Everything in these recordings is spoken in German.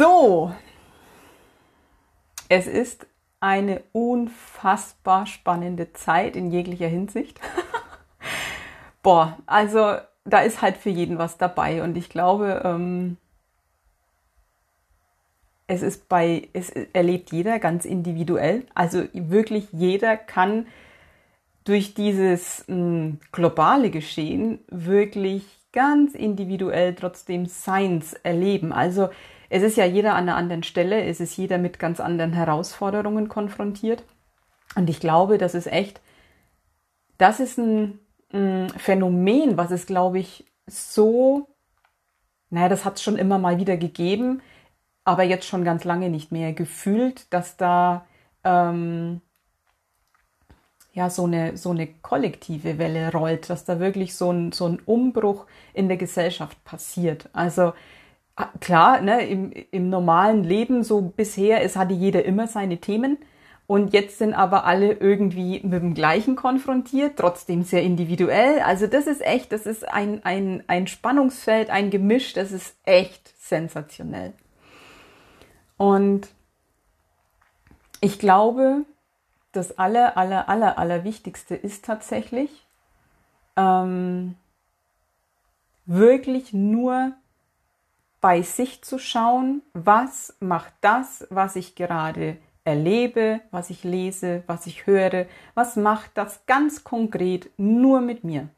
So, es ist eine unfassbar spannende Zeit in jeglicher Hinsicht. Boah, also da ist halt für jeden was dabei und ich glaube, ähm, es ist bei, es erlebt jeder ganz individuell. Also wirklich jeder kann durch dieses mh, hm, globale Geschehen wirklich ganz individuell trotzdem Seins erleben. Also es ist ja jeder an einer anderen Stelle, es ist jeder mit ganz anderen Herausforderungen konfrontiert. Und ich glaube, das ist echt, das ist ein, ein Phänomen, was es, glaube ich, so, naja, das hat es schon immer mal wieder gegeben, aber jetzt schon ganz lange nicht mehr gefühlt, dass da ähm, ja so eine, so eine kollektive Welle rollt, dass da wirklich so ein, so ein Umbruch in der Gesellschaft passiert. Also klar, ne, im, im normalen Leben so bisher, es hatte jeder immer seine Themen. Und jetzt sind aber alle irgendwie mit dem Gleichen konfrontiert, trotzdem sehr individuell. Also das ist echt, das ist ein, ein, ein Spannungsfeld, ein Gemisch, das ist echt sensationell. Und ich glaube, das aller, aller, aller, aller Wichtigste ist tatsächlich, ähm, wirklich nur bei sich zu schauen, was macht das, was ich gerade erlebe, was ich lese, was ich höre, was macht das ganz konkret nur mit mir?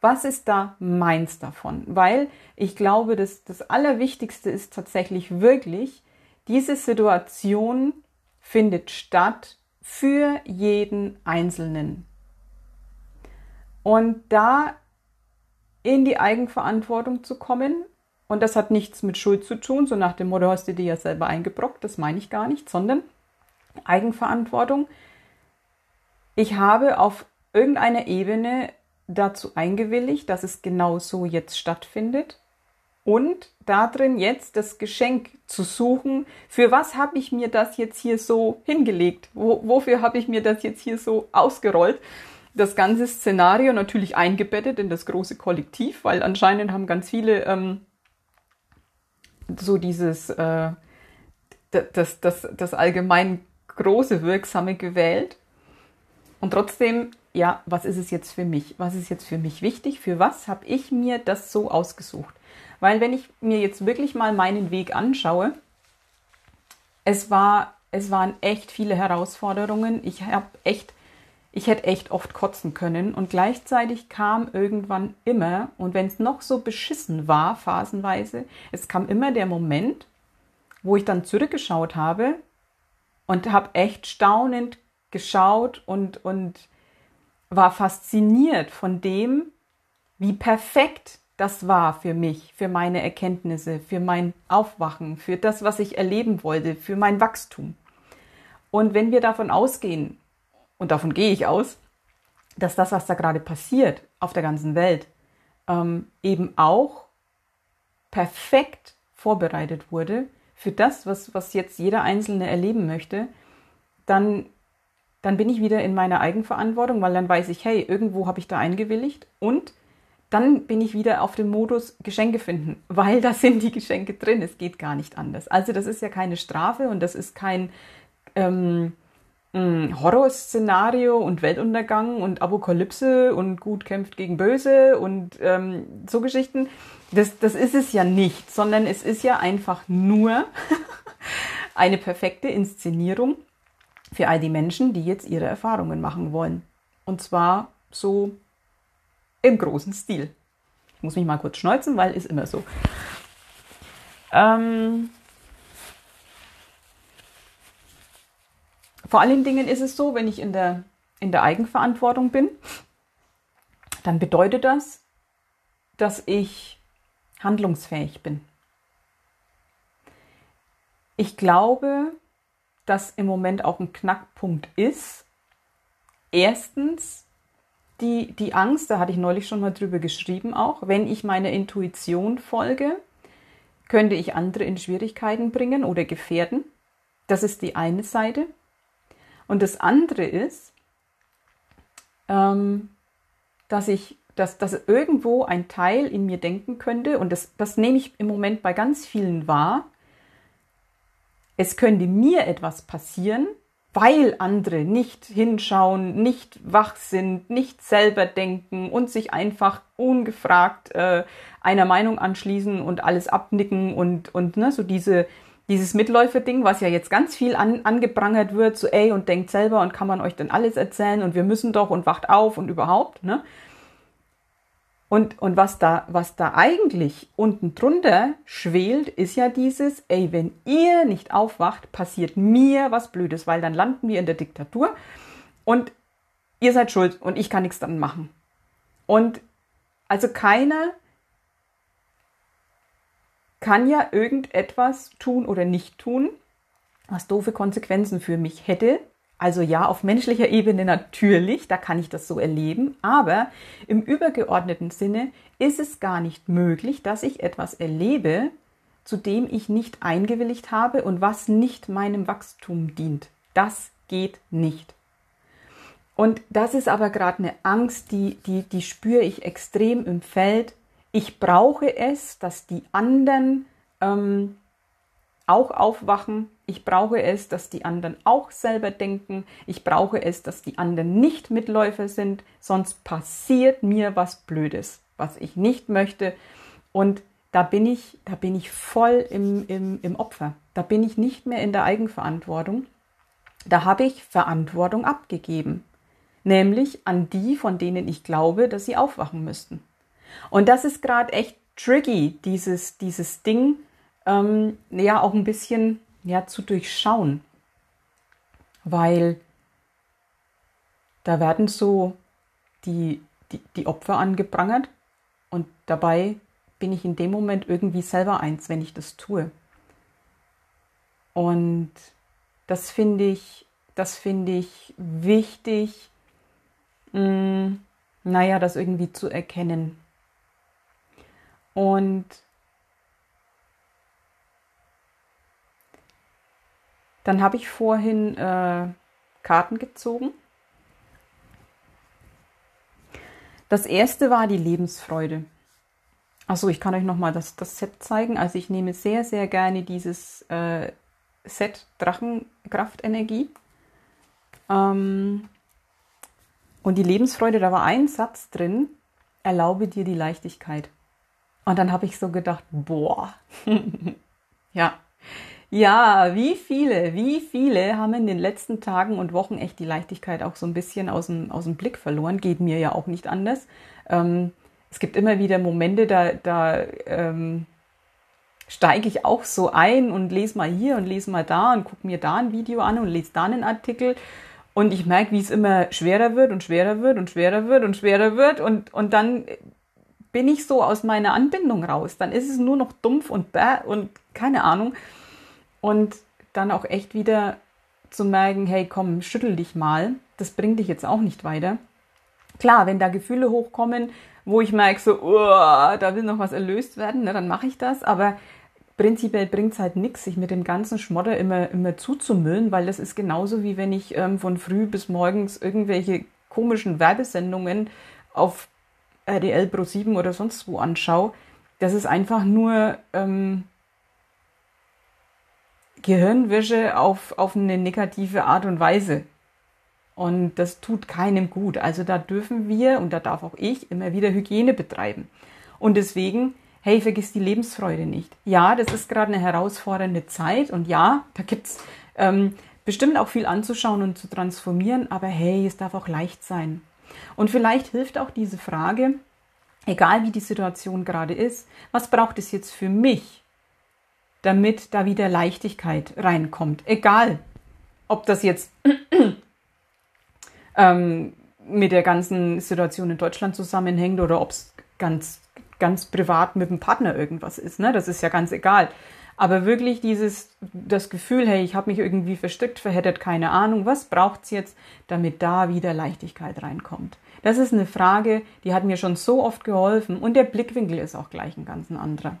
Was ist da meins davon? Weil ich glaube, dass das Allerwichtigste ist tatsächlich wirklich, diese Situation findet statt für jeden Einzelnen. Und da in die Eigenverantwortung zu kommen und das hat nichts mit Schuld zu tun, so nach dem Motto, hast du dir ja selber eingebrockt, das meine ich gar nicht, sondern Eigenverantwortung. Ich habe auf irgendeiner Ebene dazu eingewilligt, dass es genau so jetzt stattfindet und darin jetzt das Geschenk zu suchen, für was habe ich mir das jetzt hier so hingelegt, Wo, wofür habe ich mir das jetzt hier so ausgerollt. Das ganze Szenario natürlich eingebettet in das große Kollektiv, weil anscheinend haben ganz viele ähm, so dieses, äh, das, das, das allgemein große Wirksame gewählt. Und trotzdem, ja, was ist es jetzt für mich? Was ist jetzt für mich wichtig? Für was habe ich mir das so ausgesucht? Weil wenn ich mir jetzt wirklich mal meinen Weg anschaue, es war, es waren echt viele Herausforderungen. Ich habe echt ich hätte echt oft kotzen können und gleichzeitig kam irgendwann immer, und wenn es noch so beschissen war, phasenweise, es kam immer der Moment, wo ich dann zurückgeschaut habe und habe echt staunend geschaut und, und war fasziniert von dem, wie perfekt das war für mich, für meine Erkenntnisse, für mein Aufwachen, für das, was ich erleben wollte, für mein Wachstum. Und wenn wir davon ausgehen, und davon gehe ich aus, dass das, was da gerade passiert auf der ganzen Welt, ähm, eben auch perfekt vorbereitet wurde für das, was, was jetzt jeder Einzelne erleben möchte, dann, dann bin ich wieder in meiner Eigenverantwortung, weil dann weiß ich, hey, irgendwo habe ich da eingewilligt und dann bin ich wieder auf dem Modus Geschenke finden, weil da sind die Geschenke drin. Es geht gar nicht anders. Also das ist ja keine Strafe und das ist kein, ähm, Horrorszenario und Weltuntergang und Apokalypse und gut kämpft gegen böse und ähm, so Geschichten. Das, das ist es ja nicht, sondern es ist ja einfach nur eine perfekte Inszenierung für all die Menschen, die jetzt ihre Erfahrungen machen wollen. Und zwar so im großen Stil. Ich muss mich mal kurz schneuzen, weil ist immer so. Ähm, Vor allen Dingen ist es so, wenn ich in der, in der Eigenverantwortung bin, dann bedeutet das, dass ich handlungsfähig bin. Ich glaube, dass im Moment auch ein Knackpunkt ist. Erstens die, die Angst, da hatte ich neulich schon mal drüber geschrieben auch, wenn ich meiner Intuition folge, könnte ich andere in Schwierigkeiten bringen oder gefährden. Das ist die eine Seite. Und das andere ist, ähm, dass ich, dass, dass irgendwo ein Teil in mir denken könnte, und das, das nehme ich im Moment bei ganz vielen wahr, es könnte mir etwas passieren, weil andere nicht hinschauen, nicht wach sind, nicht selber denken und sich einfach ungefragt äh, einer Meinung anschließen und alles abnicken und, und ne, so diese, dieses Mitläuferding, was ja jetzt ganz viel an, angeprangert wird, so ey und denkt selber und kann man euch denn alles erzählen und wir müssen doch und wacht auf und überhaupt, ne? Und, und was, da, was da eigentlich unten drunter schwelt, ist ja dieses, ey, wenn ihr nicht aufwacht, passiert mir was Blödes, weil dann landen wir in der Diktatur und ihr seid schuld und ich kann nichts dann machen. Und also keiner kann ja irgendetwas tun oder nicht tun, was doofe Konsequenzen für mich hätte, also ja, auf menschlicher Ebene natürlich, da kann ich das so erleben, aber im übergeordneten Sinne ist es gar nicht möglich, dass ich etwas erlebe, zu dem ich nicht eingewilligt habe und was nicht meinem Wachstum dient. Das geht nicht. Und das ist aber gerade eine Angst, die, die, die spüre ich extrem im Feld. Ich brauche es, dass die anderen ähm, auch aufwachen. Ich brauche es, dass die anderen auch selber denken. Ich brauche es, dass die anderen nicht Mitläufer sind. Sonst passiert mir was Blödes, was ich nicht möchte. Und da bin ich, da bin ich voll im, im, im Opfer. Da bin ich nicht mehr in der Eigenverantwortung. Da habe ich Verantwortung abgegeben. Nämlich an die, von denen ich glaube, dass sie aufwachen müssten. Und das ist gerade echt tricky, dieses, dieses Ding, ähm, ja auch ein bisschen ja, zu durchschauen. Weil da werden so die, die, die Opfer angeprangert und dabei bin ich in dem Moment irgendwie selber eins, wenn ich das tue. Und das finde ich, das finde ich wichtig, mh, mm, naja, das irgendwie zu erkennen. Und Dann habe ich vorhin äh, Karten gezogen. Das erste war die Lebensfreude. Achso, ich kann euch nochmal das, das Set zeigen. Also ich nehme sehr, sehr gerne dieses äh, Set Drachenkraftenergie. Ähm, und die Lebensfreude, da war ein Satz drin, erlaube dir die Leichtigkeit. Und dann habe ich so gedacht, boah, ja, ja, wie viele, wie viele haben in den letzten Tagen und Wochen echt die Leichtigkeit auch so ein bisschen aus dem, aus dem Blick verloren? Geht mir ja auch nicht anders. Ähm, es gibt immer wieder Momente, da, da ähm, steige ich auch so ein und lese mal hier und lese mal da und gucke mir da ein Video an und lese da einen Artikel. Und ich merke, wie es immer schwerer wird und schwerer wird und schwerer wird und schwerer wird. Und, und dann bin ich so aus meiner Anbindung raus. Dann ist es nur noch dumpf und bäh und keine Ahnung. Und dann auch echt wieder zu merken, hey, komm, schüttel dich mal. Das bringt dich jetzt auch nicht weiter. Klar, wenn da Gefühle hochkommen, wo ich merke, so, oh, da will noch was erlöst werden, ne, dann mache ich das. Aber prinzipiell bringt es halt nichts, sich mit dem ganzen Schmodder immer, immer zuzumüllen, weil das ist genauso wie wenn ich ähm, von früh bis morgens irgendwelche komischen Werbesendungen auf RDL Pro 7 oder sonst wo anschaue. Das ist einfach nur ähm, Gehirnwäsche auf, auf eine negative Art und Weise. Und das tut keinem gut. Also da dürfen wir und da darf auch ich immer wieder Hygiene betreiben. Und deswegen, hey, vergiss die Lebensfreude nicht. Ja, das ist gerade eine herausfordernde Zeit und ja, da gibt's ähm, bestimmt auch viel anzuschauen und zu transformieren, aber hey, es darf auch leicht sein. Und vielleicht hilft auch diese Frage, egal wie die Situation gerade ist, was braucht es jetzt für mich, damit da wieder Leichtigkeit reinkommt. Egal, ob das jetzt ähm, mit der ganzen Situation in Deutschland zusammenhängt oder ob es ganz, ganz privat mit dem Partner irgendwas ist. Ne? Das ist ja ganz egal. Aber wirklich dieses, das Gefühl, hey, ich habe mich irgendwie verstrickt, verheddert, keine Ahnung, was braucht es jetzt, damit da wieder Leichtigkeit reinkommt? Das ist eine Frage, die hat mir schon so oft geholfen und der Blickwinkel ist auch gleich ein ganz anderer.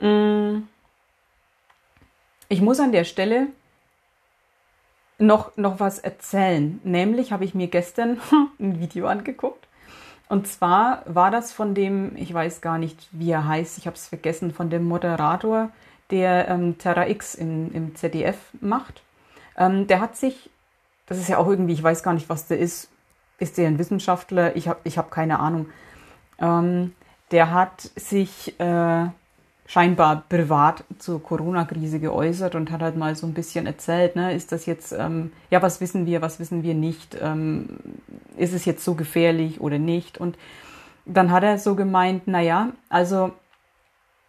Mm. Ich muss an der Stelle noch, noch was erzählen. Nämlich habe ich mir gestern ein Video angeguckt. Und zwar war das von dem, ich weiß gar nicht, wie er heißt, ich habe es vergessen, von dem Moderator der ähm, Terra X im, im ZDF macht. Ähm, der hat sich, das ist ja auch irgendwie, ich weiß gar nicht, was der ist. Ist der ein Wissenschaftler? Ich habe ich hab keine Ahnung. Ähm, der hat sich äh, scheinbar privat zur Corona-Krise geäußert und hat halt mal so ein bisschen erzählt, ne, ist das jetzt, ähm, ja, was wissen wir, was wissen wir nicht, ähm, ist es jetzt so gefährlich oder nicht? Und dann hat er so gemeint, naja, also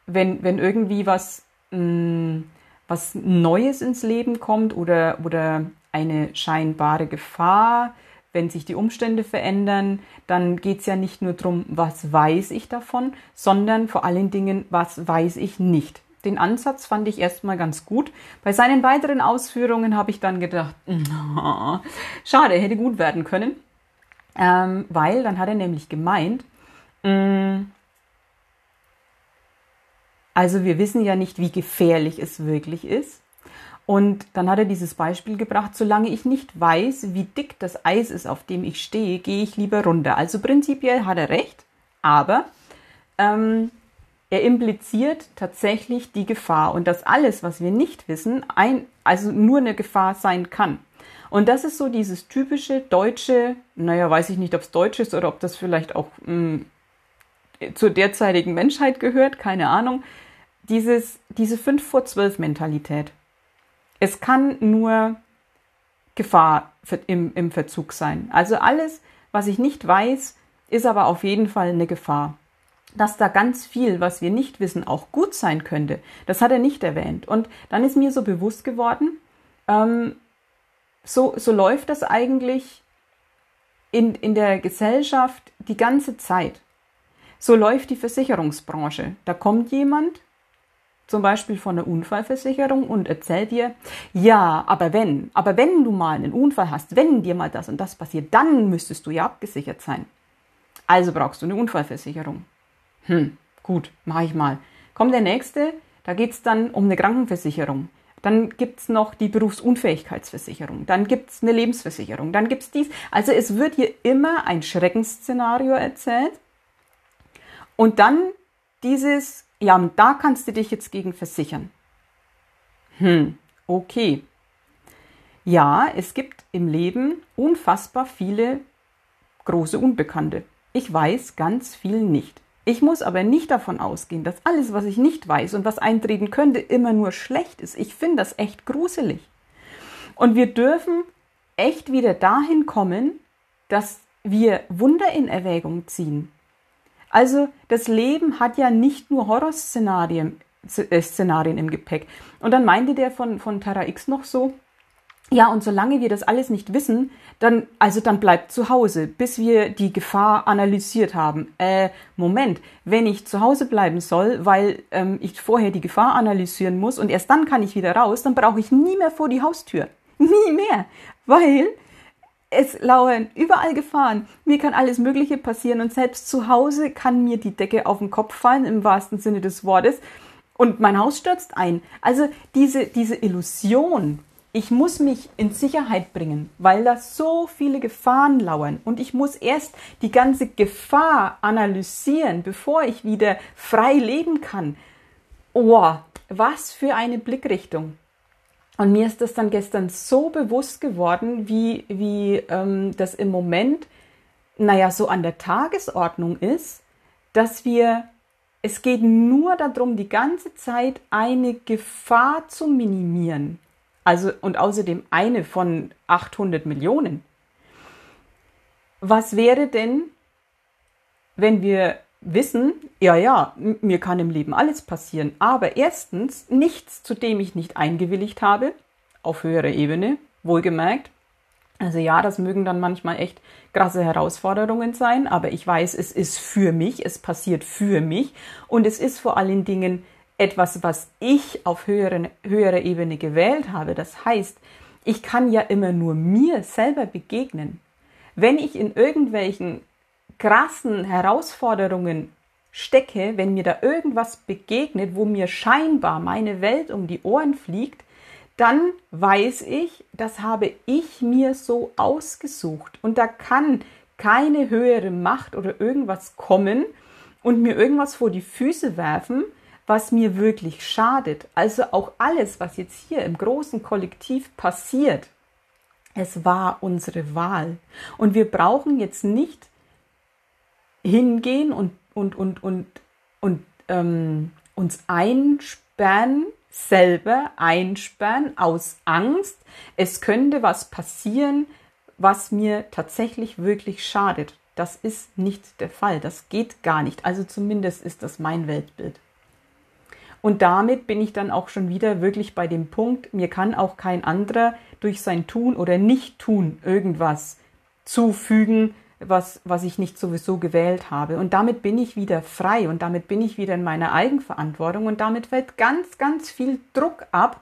wenn, wenn irgendwie was, mh, mm, was Neues ins Leben kommt oder, oder eine scheinbare Gefahr, wenn sich die Umstände verändern, dann geht es ja nicht nur darum, was weiß ich davon, sondern vor allen Dingen, was weiß ich nicht. Den Ansatz fand ich erstmal ganz gut. Bei seinen weiteren Ausführungen habe ich dann gedacht, schade, hätte gut werden können. Ähm, weil dann hat er nämlich gemeint, mm, also wir wissen ja nicht, wie gefährlich es wirklich ist. Und dann hat er dieses Beispiel gebracht, solange ich nicht weiß, wie dick das Eis ist, auf dem ich stehe, gehe ich lieber runter. Also prinzipiell hat er recht, aber ähm, er impliziert tatsächlich die Gefahr und dass alles, was wir nicht wissen, ein, also nur eine Gefahr sein kann. Und das ist so dieses typische deutsche, naja, weiß ich nicht, ob es deutsch ist oder ob das vielleicht auch mh, hm, zur derzeitigen Menschheit gehört, keine Ahnung, dieses, diese 5 vor 12 Mentalität. Es kann nur Gefahr im, im Verzug sein. Also alles, was ich nicht weiß, ist aber auf jeden Fall eine Gefahr. Dass da ganz viel, was wir nicht wissen, auch gut sein könnte, das hat er nicht erwähnt. Und dann ist mir so bewusst geworden, ähm, so, so läuft das eigentlich in, in der Gesellschaft die ganze Zeit. So läuft die Versicherungsbranche. Da kommt jemand, zum Beispiel von der Unfallversicherung und erzählt dir, ja, aber wenn, aber wenn du mal einen Unfall hast, wenn dir mal das und das passiert, dann müsstest du ja abgesichert sein. Also brauchst du eine Unfallversicherung. Hm, gut, mache ich mal. Kommt der nächste, da geht's dann um eine Krankenversicherung. Dann gibt's noch die Berufsunfähigkeitsversicherung. Dann gibt's eine Lebensversicherung. Dann gibt's dies. Also es wird hier immer ein Schreckensszenario erzählt. Und dann dieses ja, und da kannst du dich jetzt gegen versichern. Hm, okay. Ja, es gibt im Leben unfassbar viele große Unbekannte. Ich weiß ganz viel nicht. Ich muss aber nicht davon ausgehen, dass alles, was ich nicht weiß und was eintreten könnte, immer nur schlecht ist. Ich finde das echt gruselig. Und wir dürfen echt wieder dahin kommen, dass wir Wunder in Erwägung ziehen. Also das Leben hat ja nicht nur Horrorszenarien äh, Szenarien im Gepäck. Und dann meinte der von, von Terra X noch so, ja, und solange wir das alles nicht wissen, dann, also dann bleibt zu Hause, bis wir die Gefahr analysiert haben. Äh, Moment, wenn ich zu Hause bleiben soll, weil ähm, ich vorher die Gefahr analysieren muss und erst dann kann ich wieder raus, dann brauche ich nie mehr vor die Haustür. Nie mehr. Weil es lauern überall Gefahren. Mir kann alles Mögliche passieren und selbst zu Hause kann mir die Decke auf den Kopf fallen, im wahrsten Sinne des Wortes, und mein Haus stürzt ein. Also diese, diese Illusion, ich muss mich in Sicherheit bringen, weil da so viele Gefahren lauern und ich muss erst die ganze Gefahr analysieren, bevor ich wieder frei leben kann. Oh, was für eine Blickrichtung. Und mir ist das dann gestern so bewusst geworden, wie, wie ähm, das im Moment, naja, so an der Tagesordnung ist, dass wir, es geht nur darum, die ganze Zeit eine Gefahr zu minimieren. Also, und außerdem eine von 800 Millionen. Was wäre denn, wenn wir wissen, ja, ja, mir kann im Leben alles passieren, aber erstens nichts, zu dem ich nicht eingewilligt habe, auf höherer Ebene, wohlgemerkt. Also ja, das mögen dann manchmal echt krasse Herausforderungen sein, aber ich weiß, es ist für mich, es passiert für mich und es ist vor allen Dingen etwas, was ich auf höherer, höherer Ebene gewählt habe. Das heißt, ich kann ja immer nur mir selber begegnen. Wenn ich in irgendwelchen krassen Herausforderungen stecke, wenn mir da irgendwas begegnet, wo mir scheinbar meine Welt um die Ohren fliegt, dann weiß ich, das habe ich mir so ausgesucht. Und da kann keine höhere Macht oder irgendwas kommen und mir irgendwas vor die Füße werfen, was mir wirklich schadet. Also auch alles, was jetzt hier im großen Kollektiv passiert, es war unsere Wahl. Und wir brauchen jetzt nicht hingehen und, und, und, und, und ähm, uns einsperren, selber einsperren aus Angst, es könnte was passieren, was mir tatsächlich wirklich schadet. Das ist nicht der Fall. Das geht gar nicht. Also zumindest ist das mein Weltbild. Und damit bin ich dann auch schon wieder wirklich bei dem Punkt, mir kann auch kein anderer durch sein Tun oder Nicht-Tun irgendwas zufügen, was, was ich nicht sowieso gewählt habe. Und damit bin ich wieder frei und damit bin ich wieder in meiner Eigenverantwortung und damit fällt ganz, ganz viel Druck ab.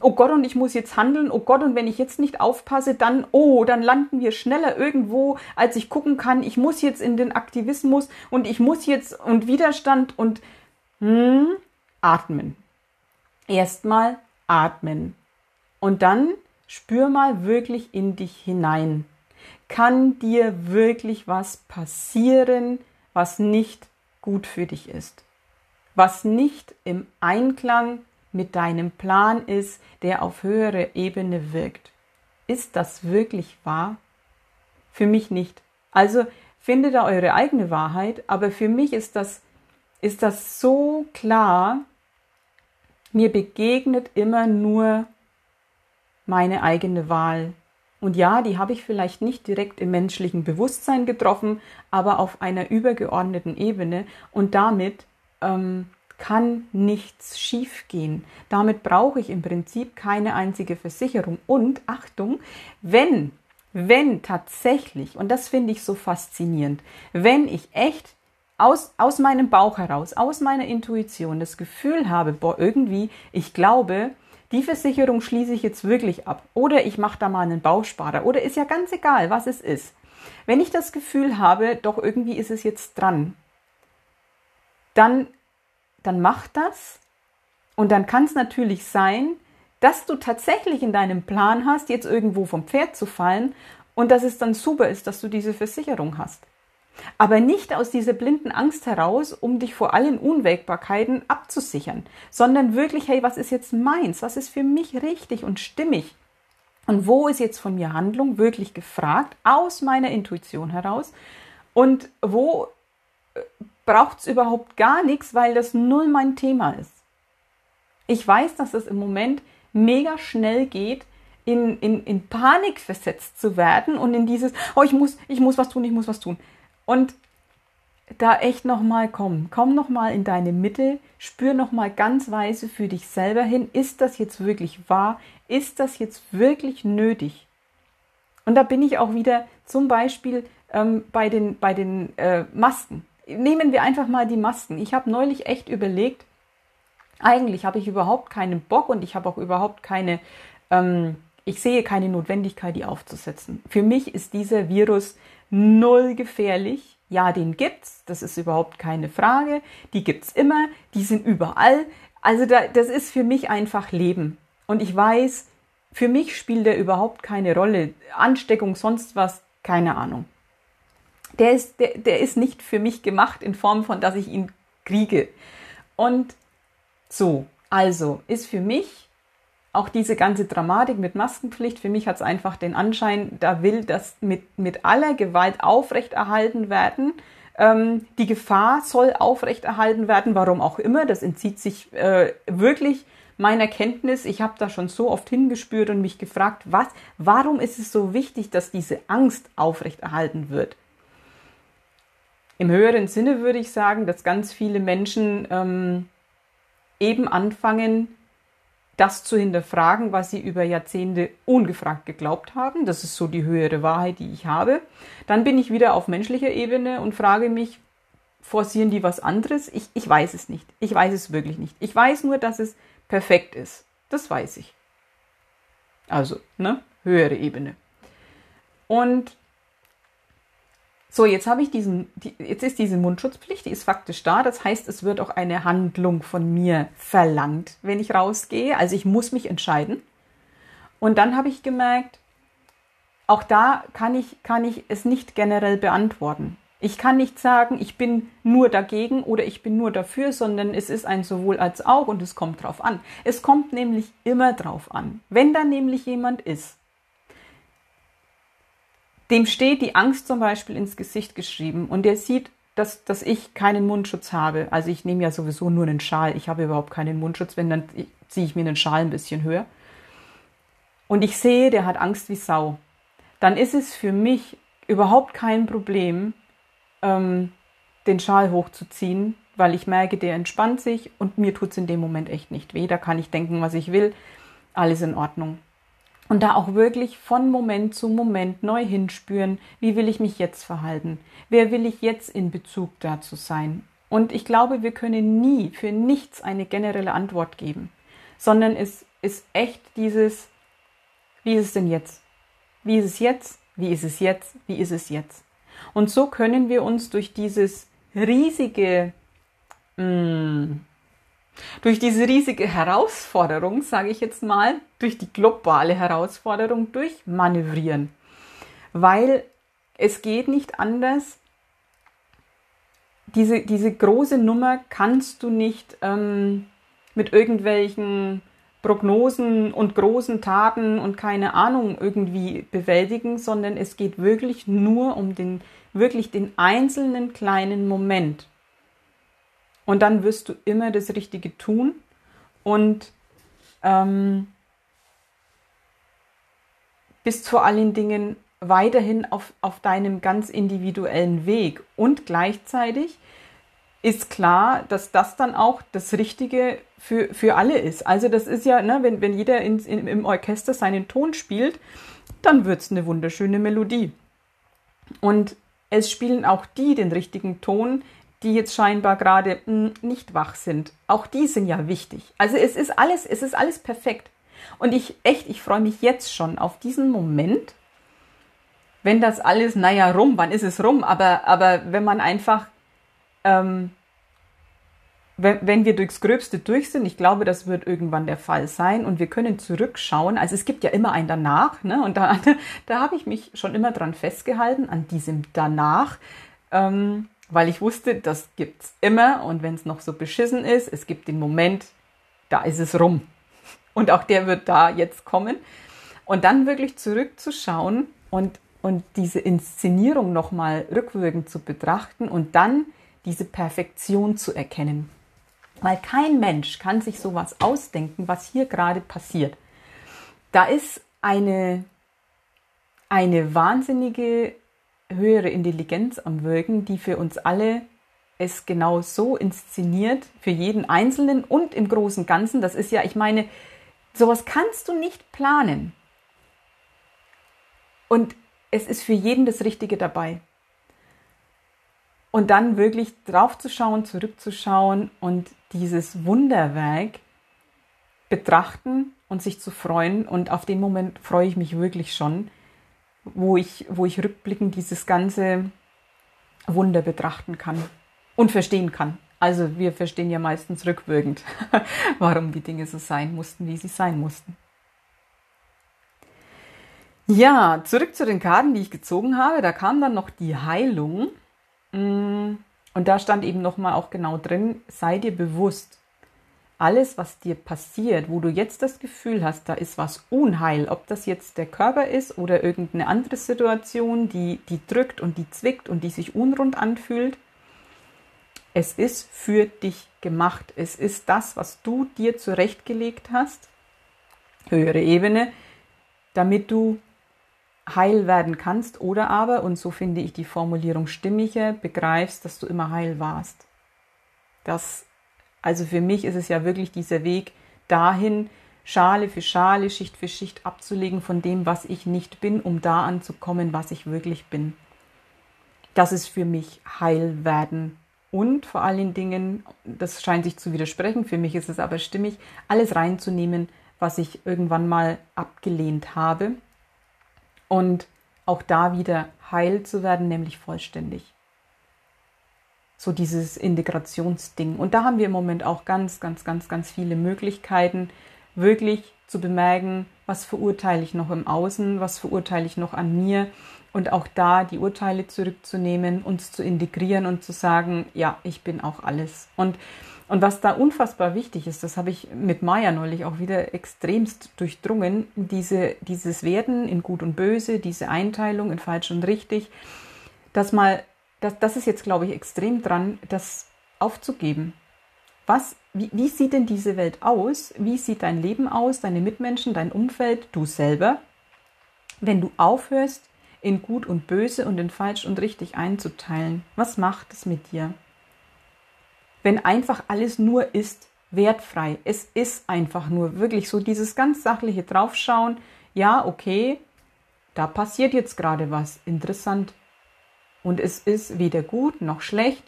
Oh Gott, und ich muss jetzt handeln. Oh Gott, und wenn ich jetzt nicht aufpasse, dann, oh, dann landen wir schneller irgendwo, als ich gucken kann. Ich muss jetzt in den Aktivismus und ich muss jetzt und Widerstand und hm, atmen. Erstmal atmen. Und dann spür mal wirklich in dich hinein kann dir wirklich was passieren, was nicht gut für dich ist, was nicht im Einklang mit deinem Plan ist, der auf höhere Ebene wirkt. Ist das wirklich wahr? Für mich nicht. Also findet da eure eigene Wahrheit, aber für mich ist das, ist das so klar, mir begegnet immer nur meine eigene Wahl. Und ja, die habe ich vielleicht nicht direkt im menschlichen Bewusstsein getroffen, aber auf einer übergeordneten Ebene. Und damit ähm, kann nichts schiefgehen. Damit brauche ich im Prinzip keine einzige Versicherung. Und Achtung, wenn, wenn tatsächlich, und das finde ich so faszinierend, wenn ich echt aus, aus meinem Bauch heraus, aus meiner Intuition das Gefühl habe, boah, irgendwie, ich glaube, die Versicherung schließe ich jetzt wirklich ab oder ich mache da mal einen Bausparer oder ist ja ganz egal, was es ist. Wenn ich das Gefühl habe, doch irgendwie ist es jetzt dran, dann, dann mach das und dann kann es natürlich sein, dass du tatsächlich in deinem Plan hast, jetzt irgendwo vom Pferd zu fallen und dass es dann super ist, dass du diese Versicherung hast. Aber nicht aus dieser blinden Angst heraus, um dich vor allen Unwägbarkeiten abzusichern, sondern wirklich, hey, was ist jetzt meins? Was ist für mich richtig und stimmig? Und wo ist jetzt von mir Handlung wirklich gefragt, aus meiner Intuition heraus? Und wo äh, braucht es überhaupt gar nichts, weil das null mein Thema ist? Ich weiß, dass es im Moment mega schnell geht, in, in, in Panik versetzt zu werden und in dieses, oh, ich muss, ich muss was tun, ich muss was tun. Und da echt nochmal kommen. Komm nochmal in deine Mitte, spür nochmal ganz weise für dich selber hin. Ist das jetzt wirklich wahr? Ist das jetzt wirklich nötig? Und da bin ich auch wieder zum Beispiel ähm, bei den, bei den äh, Masken. Nehmen wir einfach mal die Masken. Ich habe neulich echt überlegt, eigentlich habe ich überhaupt keinen Bock und ich habe auch überhaupt keine, ähm, ich sehe keine Notwendigkeit, die aufzusetzen. Für mich ist dieser Virus null gefährlich. Ja, den gibt's, das ist überhaupt keine Frage. Die gibt's immer, die sind überall. Also da, das ist für mich einfach Leben. Und ich weiß, für mich spielt er überhaupt keine Rolle. Ansteckung, sonst was, keine Ahnung. Der ist, der, der ist nicht für mich gemacht in Form von, dass ich ihn kriege. Und so, also ist für mich auch diese ganze Dramatik mit Maskenpflicht, für mich hat es einfach den Anschein, da will das mit, mit aller Gewalt aufrechterhalten werden. Ähm, die Gefahr soll aufrechterhalten werden, warum auch immer. Das entzieht sich äh, wirklich meiner Kenntnis. Ich habe da schon so oft hingespürt und mich gefragt, was, warum ist es so wichtig, dass diese Angst aufrechterhalten wird? Im höheren Sinne würde ich sagen, dass ganz viele Menschen ähm, eben anfangen, das zu hinterfragen, was sie über Jahrzehnte ungefragt geglaubt haben. Das ist so die höhere Wahrheit, die ich habe. Dann bin ich wieder auf menschlicher Ebene und frage mich, forcieren die was anderes? Ich, ich weiß es nicht. Ich weiß es wirklich nicht. Ich weiß nur, dass es perfekt ist. Das weiß ich. Also, ne? Höhere Ebene. Und so, jetzt habe ich diesen, die, jetzt ist diese Mundschutzpflicht, die ist faktisch da. Das heißt, es wird auch eine Handlung von mir verlangt, wenn ich rausgehe. Also ich muss mich entscheiden. Und dann habe ich gemerkt, auch da kann ich, kann ich es nicht generell beantworten. Ich kann nicht sagen, ich bin nur dagegen oder ich bin nur dafür, sondern es ist ein sowohl als auch und es kommt drauf an. Es kommt nämlich immer drauf an. Wenn da nämlich jemand ist, dem steht die Angst zum Beispiel ins Gesicht geschrieben und der sieht, dass, dass ich keinen Mundschutz habe. Also ich nehme ja sowieso nur einen Schal. Ich habe überhaupt keinen Mundschutz. Wenn, dann ziehe ich mir den Schal ein bisschen höher. Und ich sehe, der hat Angst wie Sau. Dann ist es für mich überhaupt kein Problem, ähm, den Schal hochzuziehen, weil ich merke, der entspannt sich und mir tut es in dem Moment echt nicht weh. Da kann ich denken, was ich will. Alles in Ordnung. Und da auch wirklich von Moment zu Moment neu hinspüren, wie will ich mich jetzt verhalten? Wer will ich jetzt in Bezug dazu sein? Und ich glaube, wir können nie für nichts eine generelle Antwort geben, sondern es ist echt dieses, wie ist es denn jetzt? Wie ist es jetzt? Wie ist es jetzt? Wie ist es jetzt? Und so können wir uns durch dieses riesige, mh, mm, durch diese riesige Herausforderung, sage ich jetzt mal, durch die globale Herausforderung durchmanövrieren. Weil es geht nicht anders. Diese, diese große Nummer kannst du nicht ähm, mit irgendwelchen Prognosen und großen Taten und keine Ahnung irgendwie bewältigen, sondern es geht wirklich nur um den, wirklich den einzelnen kleinen Moment. Und dann wirst du immer das Richtige tun und ähm, bist vor allen Dingen weiterhin auf, auf deinem ganz individuellen Weg. Und gleichzeitig ist klar, dass das dann auch das Richtige für, für alle ist. Also das ist ja, ne, wenn, wenn jeder in, in, im Orchester seinen Ton spielt, dann wird es eine wunderschöne Melodie. Und es spielen auch die den richtigen Ton, die jetzt scheinbar gerade hm, nicht wach sind. Auch die sind ja wichtig. Also es ist alles, es ist alles perfekt. Und ich echt, ich freue mich jetzt schon auf diesen Moment, wenn das alles, naja, rum, wann ist es rum? Aber, aber wenn man einfach, ähm, wenn, wenn wir durchs Gröbste durch sind, ich glaube, das wird irgendwann der Fall sein und wir können zurückschauen. Also es gibt ja immer ein Danach, ne? Und da, da habe ich mich schon immer dran festgehalten, an diesem Danach. Ähm, weil ich wusste, das gibt's immer und wenn es noch so beschissen ist, es gibt den Moment, da ist es rum. Und auch der wird da jetzt kommen. Und dann wirklich zurückzuschauen und, und diese Inszenierung nochmal rückwirkend zu betrachten und dann diese Perfektion zu erkennen. Weil kein Mensch kann sich sowas ausdenken, was hier gerade passiert. Da ist eine, eine wahnsinnige höhere Intelligenz am Wirken, die für uns alle es genau so inszeniert, für jeden Einzelnen und im großen Ganzen. Das ist ja, ich meine, sowas kannst du nicht planen. Und es ist für jeden das Richtige dabei. Und dann wirklich draufzuschauen, zurückzuschauen und dieses Wunderwerk betrachten und sich zu freuen. Und auf den Moment freue ich mich wirklich schon, wo ich, wo ich rückblickend dieses ganze Wunder betrachten kann und verstehen kann. Also wir verstehen ja meistens rückwirkend, warum die Dinge so sein mussten, wie sie sein mussten. Ja, zurück zu den Karten, die ich gezogen habe. Da kam dann noch die Heilung. Mm, und da stand eben nochmal auch genau drin, sei dir bewusst, alles, was dir passiert, wo du jetzt das Gefühl hast, da ist was Unheil, ob das jetzt der Körper ist oder irgendeine andere Situation, die, die drückt und die zwickt und die sich unrund anfühlt, es ist für dich gemacht. Es ist das, was du dir zurechtgelegt hast, höhere Ebene, damit du heil werden kannst oder aber, und so finde ich die Formulierung stimmiger, begreifst, dass du immer heil warst. Das also für mich ist es ja wirklich dieser Weg dahin, Schale für Schale, Schicht für Schicht abzulegen von dem, was ich nicht bin, um da anzukommen, was ich wirklich bin. Das ist für mich heil werden. Und vor allen Dingen, das scheint sich zu widersprechen, für mich ist es aber stimmig, alles reinzunehmen, was ich irgendwann mal abgelehnt habe. Und auch da wieder heil zu werden, nämlich vollständig so dieses Integrationsding. Und da haben wir im Moment auch ganz, ganz, ganz, ganz viele Möglichkeiten, wirklich zu bemerken, was verurteile ich noch im Außen, was verurteile ich noch an mir und auch da die Urteile zurückzunehmen, uns zu integrieren und zu sagen, ja, ich bin auch alles. Und, und was da unfassbar wichtig ist, das habe ich mit Maya neulich auch wieder extremst durchdrungen, diese, dieses Werden in Gut und Böse, diese Einteilung in Falsch und Richtig, dass mal, das, das ist jetzt, glaube ich, extrem dran, das aufzugeben. Was, wie, wie sieht denn diese Welt aus? Wie sieht dein Leben aus, deine Mitmenschen, dein Umfeld, du selber? Wenn du aufhörst, in Gut und Böse und in Falsch und Richtig einzuteilen. Was macht es mit dir? Wenn einfach alles nur ist, wertfrei. Es ist einfach nur wirklich so dieses ganz sachliche Draufschauen. Ja, okay, da passiert jetzt gerade was. Interessant. Und es ist weder gut noch schlecht.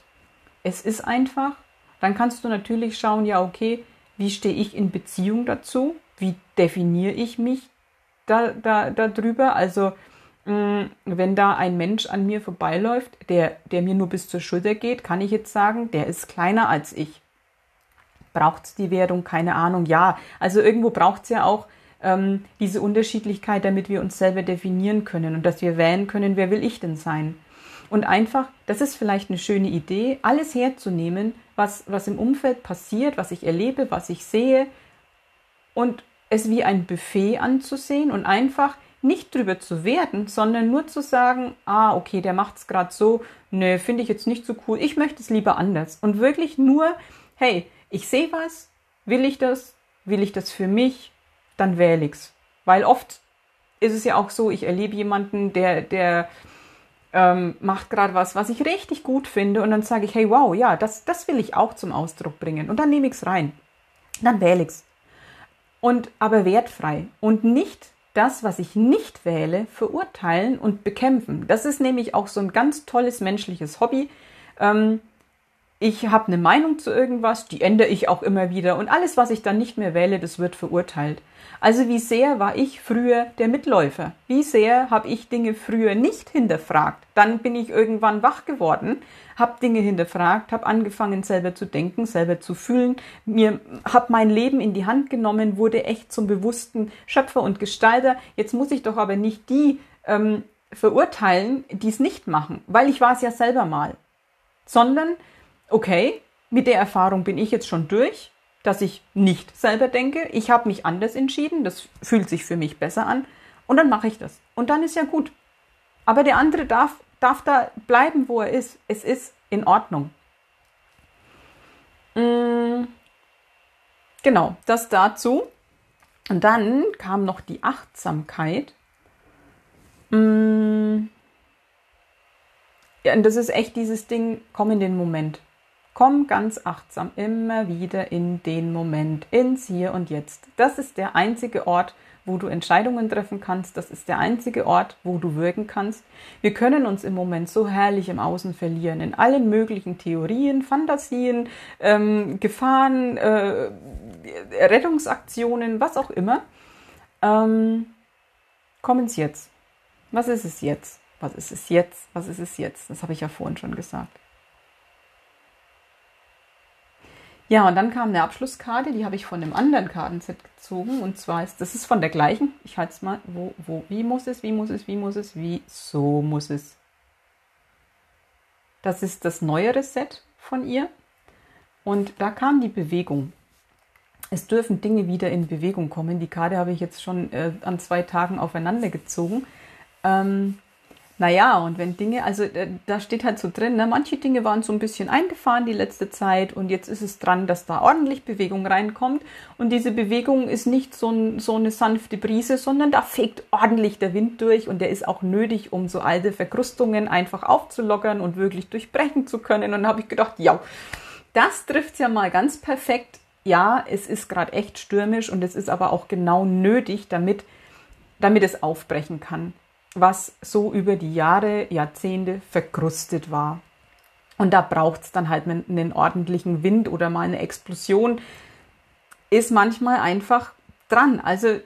Es ist einfach. Dann kannst du natürlich schauen, ja, okay, wie stehe ich in Beziehung dazu? Wie definiere ich mich da, da, darüber? Also, Mm, wenn da ein Mensch an mir vorbeiläuft, der, der mir nur bis zur Schulter geht, kann ich jetzt sagen, der ist kleiner als ich. Braucht es die Wertung? Keine Ahnung. Ja, also irgendwo braucht es ja auch ähm, diese Unterschiedlichkeit, damit wir uns selber definieren können und dass wir wählen können, wer will ich denn sein? Und einfach, das ist vielleicht eine schöne Idee, alles herzunehmen, was, was im Umfeld passiert, was ich erlebe, was ich sehe und es wie ein Buffet anzusehen und einfach nicht drüber zu werden, sondern nur zu sagen, ah, okay, der macht es gerade so, ne, finde ich jetzt nicht so cool, ich möchte es lieber anders. Und wirklich nur, hey, ich sehe was, will ich das, will ich das für mich, dann wähle ich's. Weil oft ist es ja auch so, ich erlebe jemanden, der, der ähm, macht gerade was, was ich richtig gut finde und dann sage ich, hey, wow, ja, das, das will ich auch zum Ausdruck bringen und dann nehme ich es rein. Dann wähle ich's. Und aber wertfrei und nicht das, was ich nicht wähle, verurteilen und bekämpfen. Das ist nämlich auch so ein ganz tolles menschliches Hobby. Ähm, ich habe eine Meinung zu irgendwas, die ändere ich auch immer wieder und alles, was ich dann nicht mehr wähle, das wird verurteilt. Also wie sehr war ich früher der Mitläufer? Wie sehr habe ich Dinge früher nicht hinterfragt? Dann bin ich irgendwann wach geworden, habe Dinge hinterfragt, habe angefangen selber zu denken, selber zu fühlen, mir habe mein Leben in die Hand genommen, wurde echt zum bewussten Schöpfer und Gestalter. Jetzt muss ich doch aber nicht die ähm, verurteilen, die es nicht machen, weil ich war es ja selber mal, sondern okay, mit der Erfahrung bin ich jetzt schon durch dass ich nicht selber denke. Ich habe mich anders entschieden. Das fühlt sich für mich besser an. Und dann mache ich das. Und dann ist ja gut. Aber der andere darf, darf da bleiben, wo er ist. Es ist in Ordnung. Mm, genau, das dazu. Und dann kam noch die Achtsamkeit. Mm, ja, und das ist echt dieses Ding, komm in den Moment. Komm ganz achtsam immer wieder in den Moment, ins Hier und Jetzt. Das ist der einzige Ort, wo du Entscheidungen treffen kannst. Das ist der einzige Ort, wo du wirken kannst. Wir können uns im Moment so herrlich im Außen verlieren, in allen möglichen Theorien, Fantasien, ähm, Gefahren, äh, Rettungsaktionen, was auch immer. Ähm, komm ins Jetzt. Was ist es jetzt? Was ist es jetzt? Was ist es jetzt? Das habe ich ja vorhin schon gesagt. Ja, und dann kam eine Abschlusskarte, die habe ich von einem anderen Kartenset gezogen. Und zwar ist, das ist von der gleichen. Ich halte es mal, wo, wo, wie muss es, wie muss es, wie muss es, wie, so muss es. Das ist das neuere Set von ihr. Und da kam die Bewegung. Es dürfen Dinge wieder in Bewegung kommen. Die Karte habe ich jetzt schon äh, an zwei Tagen aufeinander gezogen. Ähm, naja, und wenn Dinge, also äh, da steht halt so drin, ne, manche Dinge waren so ein bisschen eingefahren die letzte Zeit und jetzt ist es dran, dass da ordentlich Bewegung reinkommt. Und diese Bewegung ist nicht so, ein, so eine sanfte Brise, sondern da fegt ordentlich der Wind durch und der ist auch nötig, um so alte Verkrustungen einfach aufzulockern und wirklich durchbrechen zu können. Und da habe ich gedacht, ja, das trifft ja mal ganz perfekt. Ja, es ist gerade echt stürmisch und es ist aber auch genau nötig, damit, damit es aufbrechen kann was so über die Jahre, Jahrzehnte verkrustet war. Und da braucht es dann halt einen ordentlichen Wind oder mal eine Explosion. Ist manchmal einfach dran. Also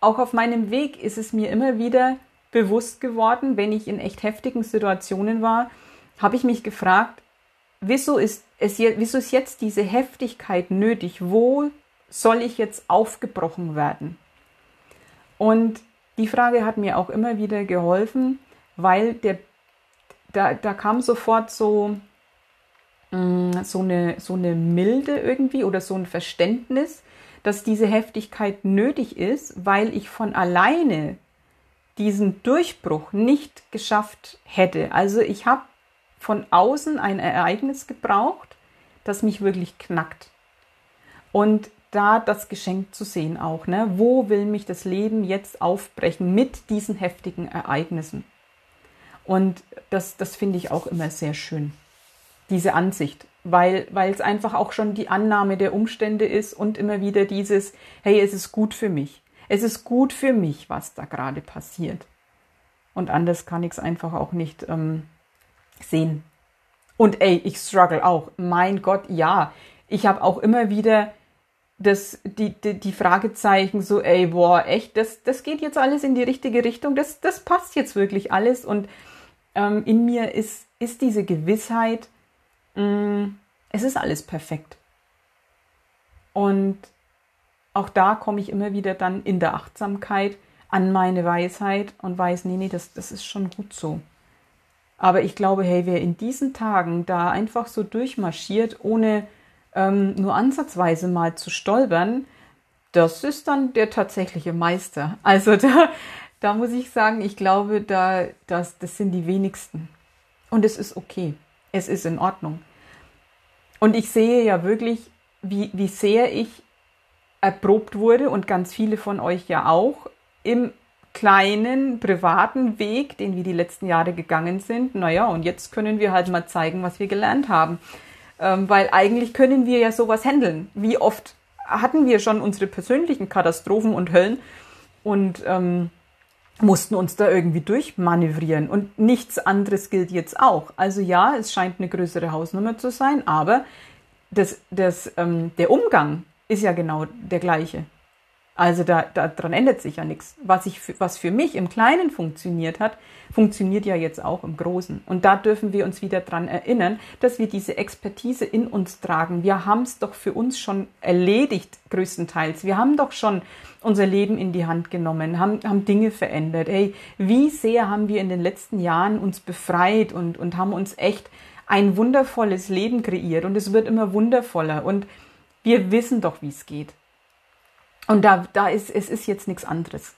auch auf meinem Weg ist es mir immer wieder bewusst geworden, wenn ich in echt heftigen Situationen war, habe ich mich gefragt, wieso ist, es, wieso ist jetzt diese Heftigkeit nötig? Wo soll ich jetzt aufgebrochen werden? Und die Frage hat mir auch immer wieder geholfen, weil der, da, da kam sofort so, mm, so, eine, so eine Milde irgendwie oder so ein Verständnis, dass diese Heftigkeit nötig ist, weil ich von alleine diesen Durchbruch nicht geschafft hätte. Also ich habe von außen ein Ereignis gebraucht, das mich wirklich knackt. Und da das Geschenk zu sehen auch, ne? wo will mich das Leben jetzt aufbrechen mit diesen heftigen Ereignissen? Und das, das finde ich auch immer sehr schön, diese Ansicht, weil, es einfach auch schon die Annahme der Umstände ist und immer wieder dieses, hey, es ist gut für mich. Es ist gut für mich, was da gerade passiert. Und anders kann ich es einfach auch nicht ähm, sehen. Und ey, ich struggle auch. Mein Gott, ja. Ich habe auch immer wieder das, die, die, die Fragezeichen so, ey, boah, echt, das, das geht jetzt alles in die richtige Richtung, das, das passt jetzt wirklich alles. Und ähm, in mir ist, ist diese Gewissheit, mh, mm, es ist alles perfekt. Und auch da komme ich immer wieder dann in der Achtsamkeit an meine Weisheit und weiß, nee, nee, das, das ist schon gut so. Aber ich glaube, hey, wer in diesen Tagen da einfach so durchmarschiert, ohne ähm, nur ansatzweise mal zu stolpern, das ist dann der tatsächliche Meister. Also da, da muss ich sagen, ich glaube, da, das, das sind die wenigsten. Und es ist okay. Es ist in Ordnung. Und ich sehe ja wirklich, wie, wie sehr ich erprobt wurde und ganz viele von euch ja auch im kleinen privaten Weg, den wir die letzten Jahre gegangen sind. Naja, und jetzt können wir halt mal zeigen, was wir gelernt haben. Ähm, weil eigentlich können wir ja sowas handeln. Wie oft hatten wir schon unsere persönlichen Katastrophen und Höllen und ähm, mussten uns da irgendwie durchmanövrieren. Und nichts anderes gilt jetzt auch. Also ja, es scheint eine größere Hausnummer zu sein, aber das, das, ähm, der Umgang ist ja genau der gleiche. Also da, daran ändert sich ja nichts. Was, ich, was für mich im Kleinen funktioniert hat, funktioniert ja jetzt auch im Großen. Und da dürfen wir uns wieder dran erinnern, dass wir diese Expertise in uns tragen. Wir haben es doch für uns schon erledigt, größtenteils. Wir haben doch schon unser Leben in die Hand genommen, haben, haben Dinge verändert. Hey, wie sehr haben wir in den letzten Jahren uns befreit und, und haben uns echt ein wundervolles Leben kreiert. Und es wird immer wundervoller. Und wir wissen doch, wie es geht. Und da, da ist, es ist jetzt nichts anderes.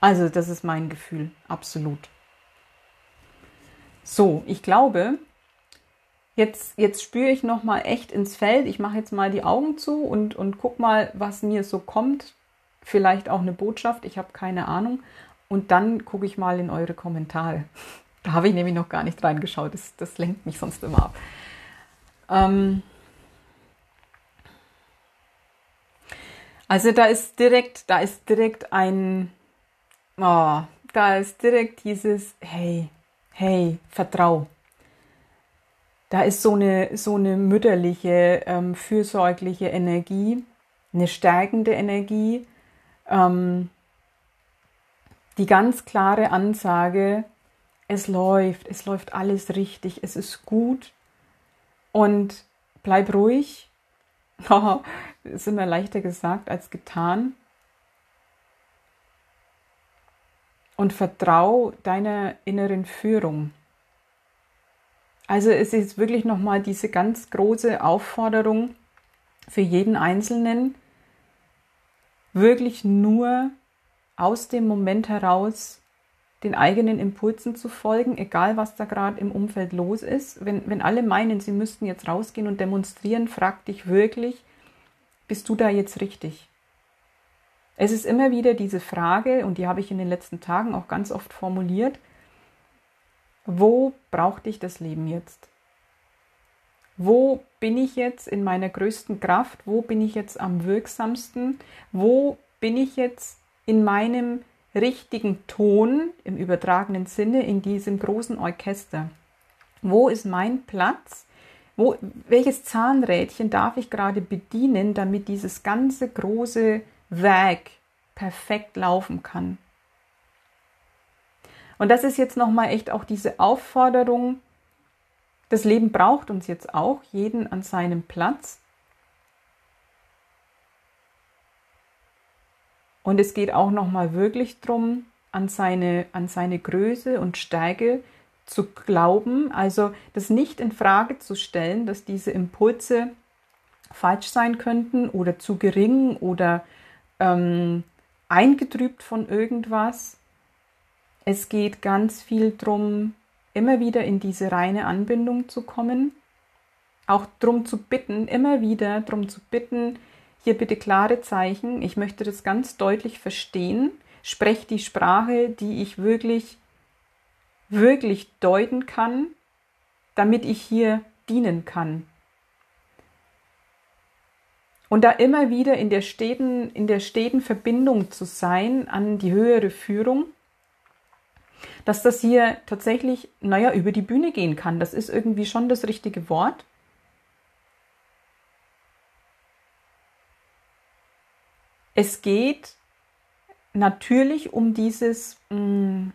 Also, das ist mein Gefühl, absolut. So, ich glaube, jetzt, jetzt spüre ich nochmal echt ins Feld. Ich mache jetzt mal die Augen zu und, und guck mal, was mir so kommt. Vielleicht auch eine Botschaft, ich habe keine Ahnung. Und dann gucke ich mal in eure Kommentare. Da habe ich nämlich noch gar nicht reingeschaut. Das, das lenkt mich sonst immer ab. Ähm, Also da ist direkt, da ist direkt ein, oh, da ist direkt dieses, hey, hey, vertrau. Da ist so eine, so eine mütterliche, ähm, fürsorgliche Energie, eine stärkende Energie, ähm, die ganz klare Ansage, es läuft, es läuft alles richtig, es ist gut und bleib ruhig, ist immer leichter gesagt als getan. Und vertrau deiner inneren Führung. Also es ist wirklich nochmal diese ganz große Aufforderung für jeden Einzelnen, wirklich nur aus dem Moment heraus den eigenen Impulsen zu folgen, egal was da gerade im Umfeld los ist. Wenn, wenn alle meinen, sie müssten jetzt rausgehen und demonstrieren, frag dich wirklich, bist du da jetzt richtig? Es ist immer wieder diese Frage, und die habe ich in den letzten Tagen auch ganz oft formuliert, wo braucht dich das Leben jetzt? Wo bin ich jetzt in meiner größten Kraft? Wo bin ich jetzt am wirksamsten? Wo bin ich jetzt in meinem richtigen Ton im übertragenen Sinne in diesem großen Orchester? Wo ist mein Platz? Wo, welches Zahnrädchen darf ich gerade bedienen, damit dieses ganze große Werk perfekt laufen kann? Und das ist jetzt nochmal echt auch diese Aufforderung, das Leben braucht uns jetzt auch, jeden an seinem Platz. Und es geht auch nochmal wirklich darum, an seine, an seine Größe und Stärke zu glauben, also das nicht in Frage zu stellen, dass diese Impulse falsch sein könnten oder zu gering oder ähm, eingetrübt von irgendwas. Es geht ganz viel darum, immer wieder in diese reine Anbindung zu kommen, auch darum zu bitten, immer wieder darum zu bitten, hier bitte klare Zeichen, ich möchte das ganz deutlich verstehen, spreche die Sprache, die ich wirklich, wirklich deuten kann, damit ich hier dienen kann. Und da immer wieder in der steten, in der steten Verbindung zu sein an die höhere Führung, dass das hier tatsächlich, naja, über die Bühne gehen kann. Das ist irgendwie schon das richtige Wort. Es geht natürlich um dieses, mm,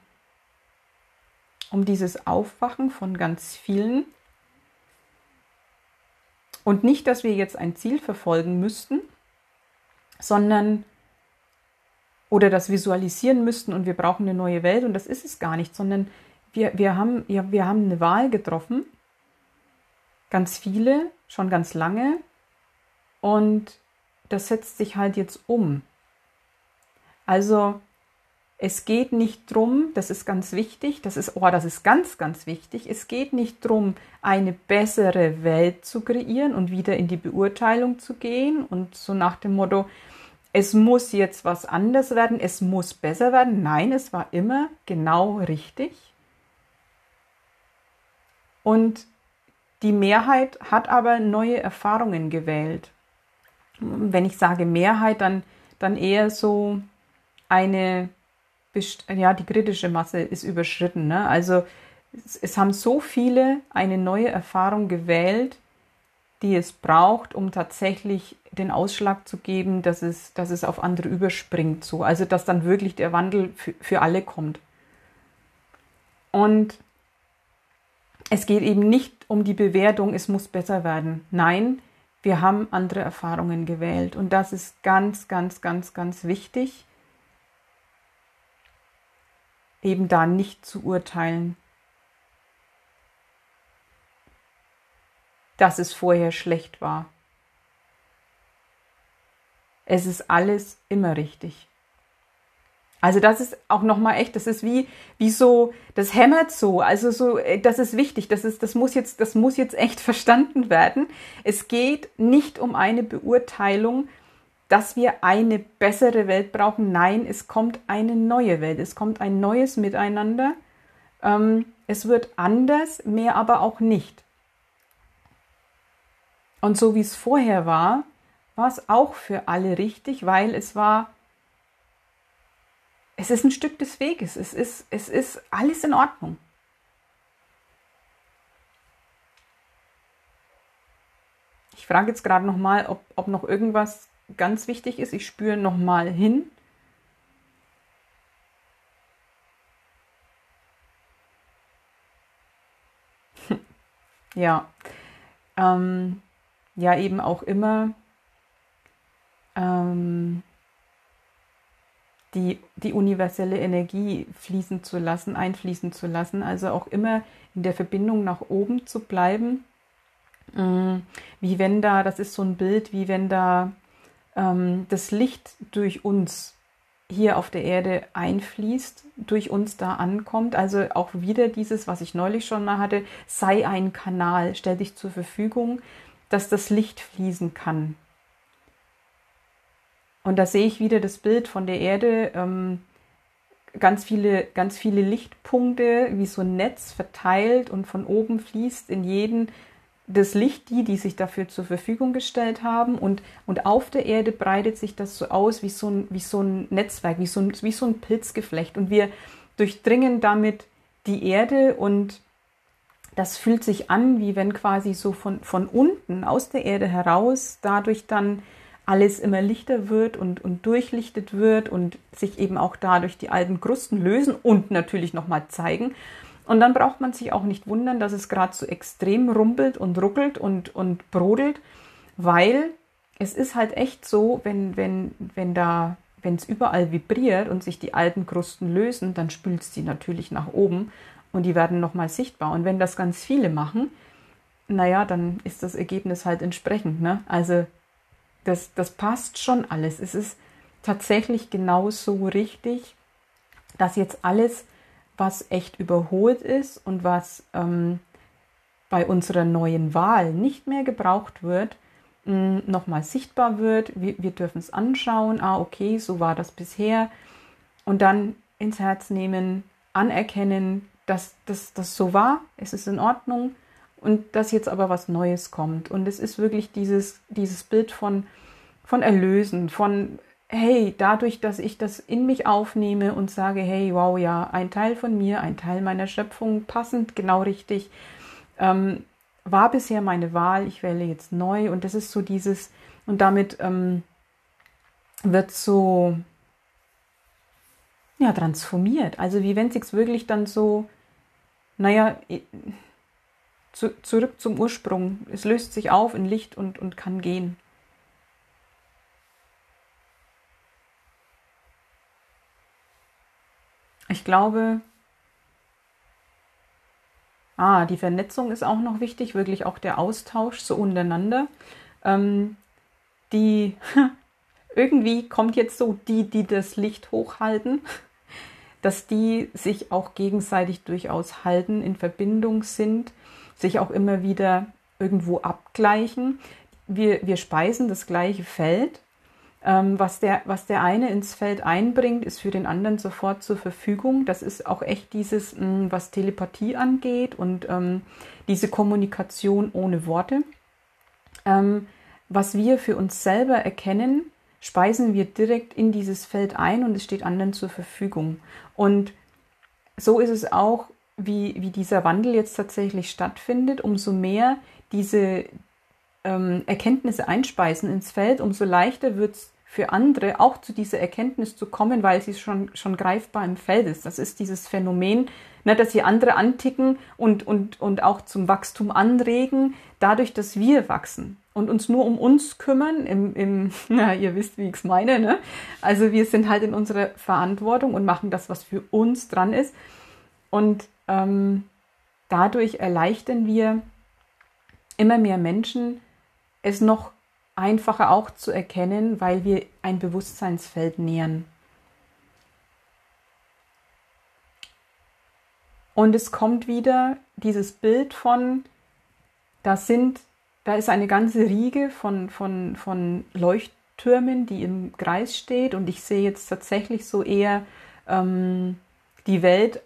um dieses Aufwachen von ganz vielen. Und nicht, dass wir jetzt ein Ziel verfolgen müssten, sondern oder das visualisieren müssten und wir brauchen eine neue Welt und das ist es gar nicht, sondern wir, wir, haben, ja, wir haben eine Wahl getroffen, ganz viele, schon ganz lange. Und das setzt sich halt jetzt um. Also es geht nicht drum, das ist ganz wichtig, das ist, oh, das ist ganz, ganz wichtig. Es geht nicht drum, eine bessere Welt zu kreieren und wieder in die Beurteilung zu gehen und so nach dem Motto, es muss jetzt was anders werden, es muss besser werden. Nein, es war immer genau richtig. Und die Mehrheit hat aber neue Erfahrungen gewählt. Wenn ich sage Mehrheit, dann, dann eher so eine ja, die kritische Masse ist überschritten. Ne? Also es, es haben so viele eine neue Erfahrung gewählt, die es braucht, um tatsächlich den Ausschlag zu geben, dass es, dass es auf andere überspringt. So. Also dass dann wirklich der Wandel für, für alle kommt. Und es geht eben nicht um die Bewertung, es muss besser werden. Nein, wir haben andere Erfahrungen gewählt. Und das ist ganz, ganz, ganz, ganz wichtig. Eben da nicht zu urteilen, dass es vorher schlecht war. Es ist alles immer richtig. Also das ist auch nochmal echt, das ist wie, wie so, das hämmert so, also so, äh, das ist wichtig, das ist, das muss jetzt, das muss jetzt echt verstanden werden. Es geht nicht um eine Beurteilung dass wir eine bessere Welt brauchen. Nein, es kommt eine neue Welt, es kommt ein neues Miteinander. Ähm, es wird anders, mehr aber auch nicht. Und so wie es vorher war, war es auch für alle richtig, weil es war, es ist ein Stück des Weges, es ist, es ist alles in Ordnung. Ich frage jetzt gerade nochmal, ob, ob noch irgendwas ganz wichtig ist, ich spüre nochmal hin. ja, ähm, ja eben auch immer ähm, die, die universelle Energie fließen zu lassen, einfließen zu lassen, also auch immer in der Verbindung nach oben zu bleiben. Mm, wie wenn da, das ist so ein Bild, wie wenn da das Licht durch uns hier auf der Erde einfließt, durch uns da ankommt. Also auch wieder dieses, was ich neulich schon mal hatte, sei ein Kanal, stell dich zur Verfügung, dass das Licht fließen kann. Und da sehe ich wieder das Bild von der Erde, ähm, ganz viele, ganz viele Lichtpunkte, wie so ein Netz verteilt und von oben fließt in jeden das Licht die, die sich dafür zur Verfügung gestellt haben. Und, und auf der Erde breitet sich das so aus wie so ein, wie so ein Netzwerk, wie so ein, wie so ein Pilzgeflecht. Und wir durchdringen damit die Erde und das fühlt sich an, wie wenn quasi so von, von unten aus der Erde heraus dadurch dann alles immer lichter wird und, und durchlichtet wird und sich eben auch dadurch die alten Krusten lösen und natürlich nochmal zeigen. Und dann braucht man sich auch nicht wundern, dass es gerade so extrem rumpelt und ruckelt und, und brodelt, weil es ist halt echt so, wenn, wenn, wenn da wenn es überall vibriert und sich die alten Krusten lösen, dann spült es die natürlich nach oben und die werden nochmal sichtbar. Und wenn das ganz viele machen, naja, dann ist das Ergebnis halt entsprechend. Ne? Also das, das passt schon alles. Es ist tatsächlich genauso richtig, dass jetzt alles, was echt überholt ist und was ähm, bei unserer neuen Wahl nicht mehr gebraucht wird, nochmal sichtbar wird. Wir, wir dürfen es anschauen. Ah, okay, so war das bisher. Und dann ins Herz nehmen, anerkennen, dass das so war. Es ist in Ordnung und dass jetzt aber was Neues kommt. Und es ist wirklich dieses, dieses Bild von, von Erlösen, von, hey, dadurch, dass ich das in mich aufnehme und sage, hey, wow, ja, ein Teil von mir, ein Teil meiner Schöpfung, passend, genau richtig, ähm, war bisher meine Wahl, ich wähle jetzt neu. Und das ist so dieses, und damit ähm, wird so, ja, transformiert. Also wie wenn es sich wirklich dann so, naja, zu, zurück zum Ursprung. Es löst sich auf in Licht und, und kann gehen. Ich glaube, ah, die Vernetzung ist auch noch wichtig, wirklich auch der Austausch so untereinander. Ähm, die irgendwie kommt jetzt so die, die das Licht hochhalten, dass die sich auch gegenseitig durchaus halten, in Verbindung sind sich auch immer wieder irgendwo abgleichen. Wir, wir speisen das gleiche Feld. Ähm, was, der, was der eine ins Feld einbringt, ist für den anderen sofort zur Verfügung. Das ist auch echt dieses, mh, hm, was Telepathie angeht und ähm, diese Kommunikation ohne Worte. Ähm, was wir für uns selber erkennen, speisen wir direkt in dieses Feld ein und es steht anderen zur Verfügung. Und so ist es auch wie, wie dieser Wandel jetzt tatsächlich stattfindet, umso mehr diese ähm, Erkenntnisse einspeisen ins Feld, umso leichter wird es für andere auch zu dieser Erkenntnis zu kommen, weil sie schon, schon greifbar im Feld ist. Das ist dieses Phänomen, ne, dass sie andere anticken und, und, und auch zum Wachstum anregen, dadurch, dass wir wachsen und uns nur um uns kümmern, im, im na, ihr wisst, wie ich es meine. Ne? Also wir sind halt in unserer Verantwortung und machen das, was für uns dran ist. Und ähm, dadurch erleichtern wir immer mehr Menschen, es noch einfacher auch zu erkennen, weil wir ein Bewusstseinsfeld nähern. Und es kommt wieder dieses Bild von, da sind, da ist eine ganze Riege von, von, von Leuchttürmen, die im Kreis steht. Und ich sehe jetzt tatsächlich so eher ähm, die Welt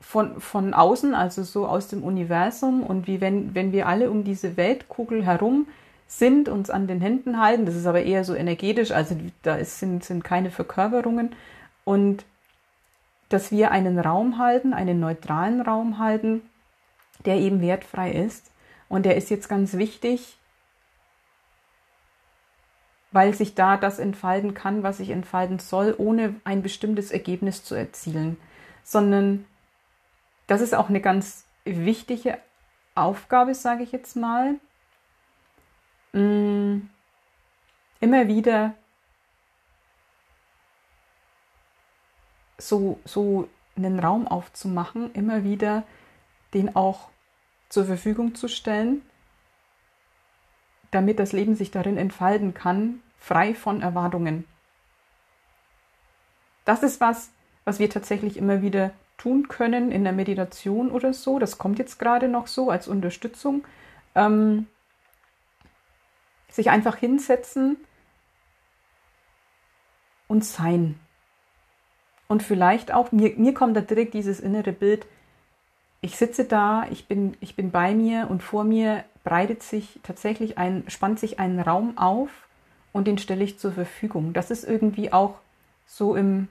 von, von außen, also so aus dem Universum und wie wenn, wenn wir alle um diese Weltkugel herum sind, uns an den Händen halten, das ist aber eher so energetisch, also da ist, sind, sind keine Verkörperungen. Und dass wir einen Raum halten, einen neutralen Raum halten, der eben wertfrei ist. Und der ist jetzt ganz wichtig, weil sich da das entfalten kann, was sich entfalten soll, ohne ein bestimmtes Ergebnis zu erzielen, sondern das ist auch eine ganz wichtige Aufgabe, sage ich jetzt mal. Mm, immer wieder so, so einen Raum aufzumachen, immer wieder den auch zur Verfügung zu stellen, damit das Leben sich darin entfalten kann, frei von Erwartungen. Das ist was, was wir tatsächlich immer wieder tun können in der Meditation oder so. Das kommt jetzt gerade noch so als Unterstützung. Ähm, sich einfach hinsetzen und sein. Und vielleicht auch, mir, mir kommt da direkt dieses innere Bild, ich sitze da, ich bin, ich bin bei mir und vor mir breitet sich tatsächlich ein, spannt sich ein Raum auf und den stelle ich zur Verfügung. Das ist irgendwie auch so im,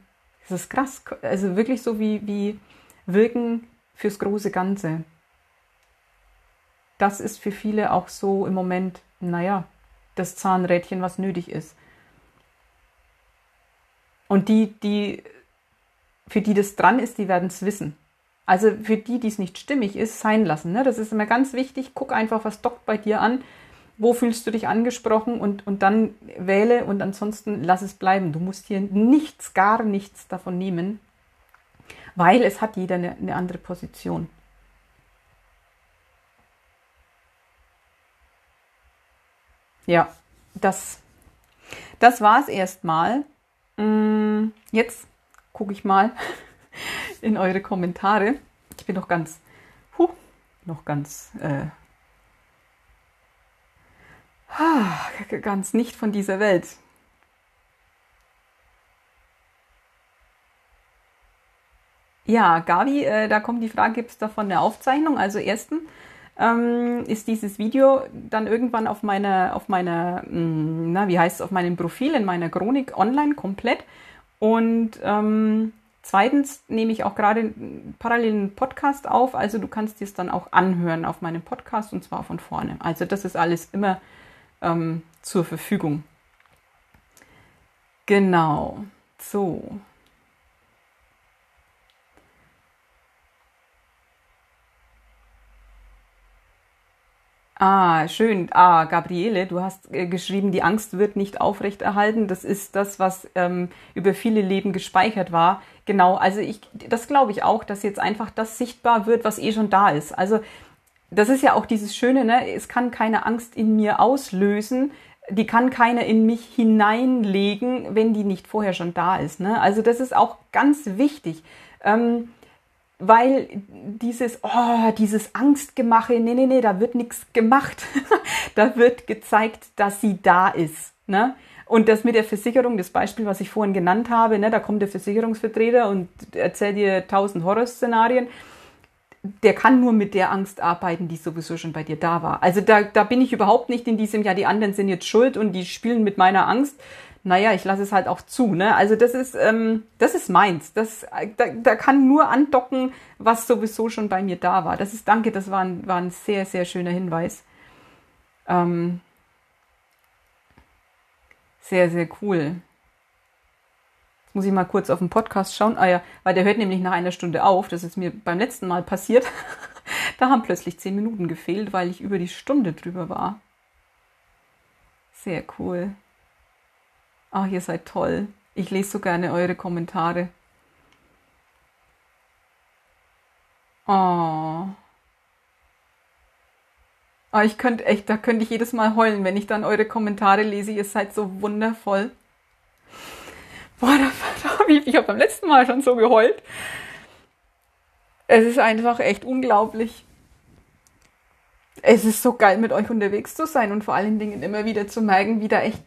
das ist krass. Also wirklich so wie, wie Wirken fürs große Ganze. Das ist für viele auch so im Moment, naja, das Zahnrädchen, was nötig ist. Und die, die, für die das dran ist, die werden es wissen. Also für die, die es nicht stimmig ist, sein lassen. Ne? Das ist immer ganz wichtig. Guck einfach, was dockt bei dir an. wo fühlst du dich angesprochen und, und dann wähle und ansonsten lass es bleiben. Du musst hier nichts, gar nichts davon nehmen, weil es hat jeder eine, eine andere Position. Ja, das, das war es erstmal. Mm, jetzt gucke ich mal in eure Kommentare. Ich bin noch ganz, huh, noch ganz, äh, ganz nicht von dieser Welt. Ja, Gabi, äh, da kommt die Frage, gibt es davon eine Aufzeichnung? Also erstens, ähm, ist dieses Video dann irgendwann auf meiner, auf meiner, mm, na, wie heißt es, auf meinem Profil in meiner Chronik online komplett. Und ähm, zweitens nehme ich auch gerade parallel einen Podcast auf, also du kannst dir es dann auch anhören auf meinem Podcast und zwar von vorne. Also das ist alles immer ähm, zur Verfügung. Genau. So. Ah, schön. Ah, Gabriele, du hast äh, geschrieben, die Angst wird nicht aufrechterhalten. Das ist das, was ähm, über viele Leben gespeichert war. Genau, also ich, das glaube ich auch, dass jetzt einfach das sichtbar wird, was eh schon da ist. Also das ist ja auch dieses Schöne, ne? Es kann keine Angst in mir auslösen. Die kann keiner in mich hineinlegen, wenn die nicht vorher schon da ist. Ne? Also das ist auch ganz wichtig. Ähm, weil dieses, oh, dieses Angstgemache, nee, nee, nee, da wird nichts gemacht. da wird gezeigt, dass sie da ist. Ne? Und das mit der Versicherung, das Beispiel, was ich vorhin genannt habe, ne, da kommt der Versicherungsvertreter und erzählt dir tausend Horrorszenarien. Der kann nur mit der Angst arbeiten, die sowieso schon bei dir da war. Also da, da bin ich überhaupt nicht in diesem, ja, die anderen sind jetzt schuld und die spielen mit meiner Angst naja, ich lasse es halt auch zu. Ne? Also das ist, ähm, das ist meins. Das, da, da kann nur andocken, was sowieso schon bei mir da war. Das ist, danke, das war ein, war ein sehr, sehr schöner Hinweis. Ähm, sehr, sehr cool. Muss ich mal kurz auf den Podcast schauen. Ah ja, weil der hört nämlich nach einer Stunde auf. Das ist mir beim letzten Mal passiert. da haben plötzlich zehn Minuten gefehlt, weil ich über die Stunde drüber war. Sehr cool. Ach, ihr seid toll. Ich lese so gerne eure Kommentare. Oh. Oh, ich könnte echt, da könnte ich jedes Mal heulen, wenn ich dann eure Kommentare lese. Ihr seid so wundervoll. Boah, da, da habe ich, ich habe beim letzten Mal schon so geheult. Es ist einfach echt unglaublich. Es ist so geil, mit euch unterwegs zu sein und vor allen Dingen immer wieder zu merken, wie da echt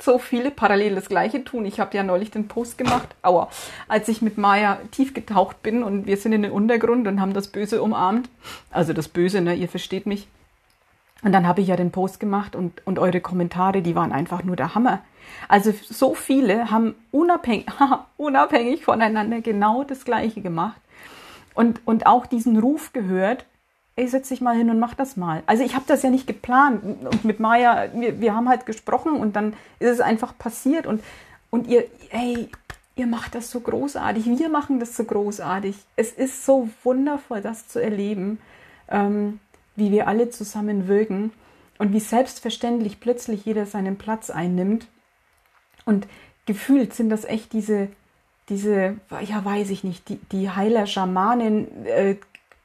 so viele parallel das Gleiche tun. Ich habe ja neulich den Post gemacht, aua, als ich mit Maya tief getaucht bin und wir sind in den Untergrund und haben das Böse umarmt. Also das Böse, ne, ihr versteht mich. Und dann habe ich ja den Post gemacht und, und eure Kommentare, die waren einfach nur der Hammer. Also so viele haben unabhängig, unabhängig voneinander genau das Gleiche gemacht und, und auch diesen Ruf gehört, ey, setz dich mal hin und mach das mal. Also ich habe das ja nicht geplant. Und mit Maya, wir, wir haben halt gesprochen und dann ist es einfach passiert. Und, und ihr, ey, ihr macht das so großartig. Wir machen das so großartig. Es ist so wundervoll, das zu erleben, ähm, wie wir alle zusammen wirken und wie selbstverständlich plötzlich jeder seinen Platz einnimmt. Und gefühlt sind das echt diese, diese, ja, weiß ich nicht, die, die Heiler, Schamanen, äh,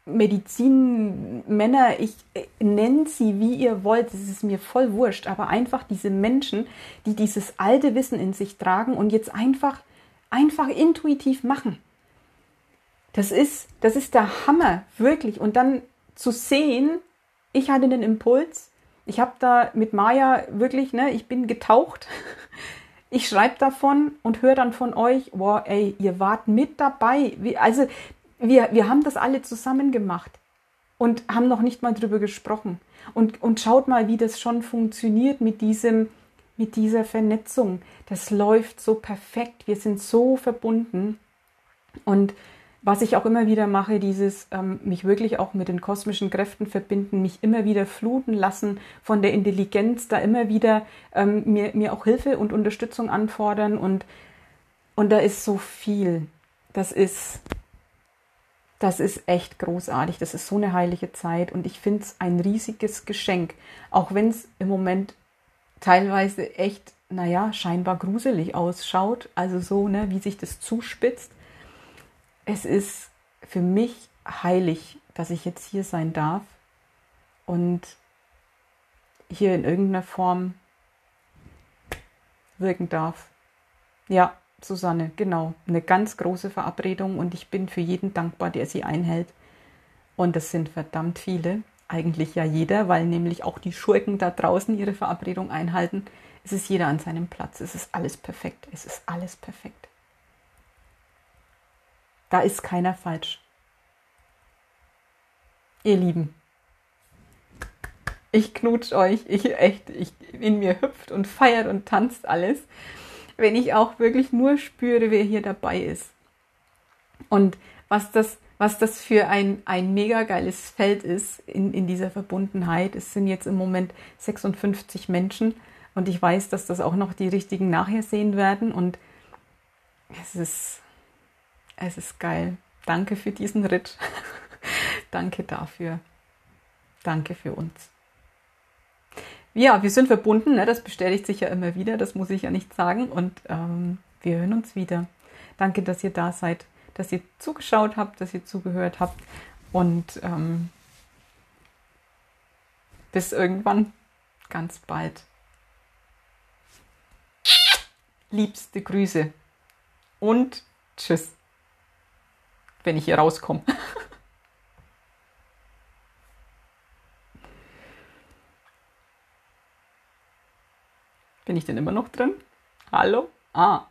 Medizinmänner, ich äh, nenne sie wie ihr wollt, es ist mir voll wurscht, aber einfach diese Menschen, die dieses alte Wissen in sich tragen und jetzt einfach, einfach intuitiv machen. Das ist, das ist der Hammer, wirklich. Und dann zu sehen, ich hatte den Impuls, ich habe da mit Maya wirklich, ne, ich bin getaucht. Ich schreibe davon und höre dann von euch, wow, ey, ihr wart mit dabei. Also wir, wir haben das alle zusammen gemacht und haben noch nicht mal drüber gesprochen. Und, und schaut mal, wie das schon funktioniert mit diesem, mit dieser Vernetzung. Das läuft so perfekt. Wir sind so verbunden. Und was ich auch immer wieder mache, dieses ähm, mich wirklich auch mit den kosmischen Kräften verbinden, mich immer wieder fluten lassen von der Intelligenz, da immer wieder ähm, mir, mir auch Hilfe und Unterstützung anfordern und, und da ist so viel. Das ist, das ist echt großartig. Das ist so eine heilige Zeit und ich finde es ein riesiges Geschenk. Auch wenn es im Moment teilweise echt, naja, scheinbar gruselig ausschaut. Also so, ne, wie sich das zuspitzt. Es ist für mich heilig, dass ich jetzt hier sein darf und hier in irgendeiner Form wirken darf. Ja, Susanne, genau. Eine ganz große Verabredung und ich bin für jeden dankbar, der sie einhält. Und das sind verdammt viele. Eigentlich ja jeder, weil nämlich auch die Schurken da draußen ihre Verabredung einhalten. Es ist jeder an seinem Platz. Es ist alles perfekt. Es ist alles perfekt. Da ist keiner falsch. Ihr Lieben, ich knutsch euch, ich echt, ich, in mir hüpft und feiert und tanzt alles wenn ich auch wirklich nur spüre, wer hier dabei ist. Und was das, was das für ein, ein mega geiles Feld ist in, in dieser Verbundenheit. Es sind jetzt im Moment 56 Menschen und ich weiß, dass das auch noch die richtigen nachher sehen werden und es ist, es ist geil. Danke für diesen Ritt. Danke dafür. Danke für uns ja, wir sind verbunden, ne? das bestätigt sich ja immer wieder, das muss ich ja nicht sagen. Und ähm, wir hören uns wieder. Danke, dass ihr da seid, dass ihr zugeschaut habt, dass ihr zugehört habt. Und ähm, bis irgendwann, ganz bald. Liebste Grüße und tschüss, wenn ich hier rauskomme. Bin ich denn immer noch drin? Hallo? Ah,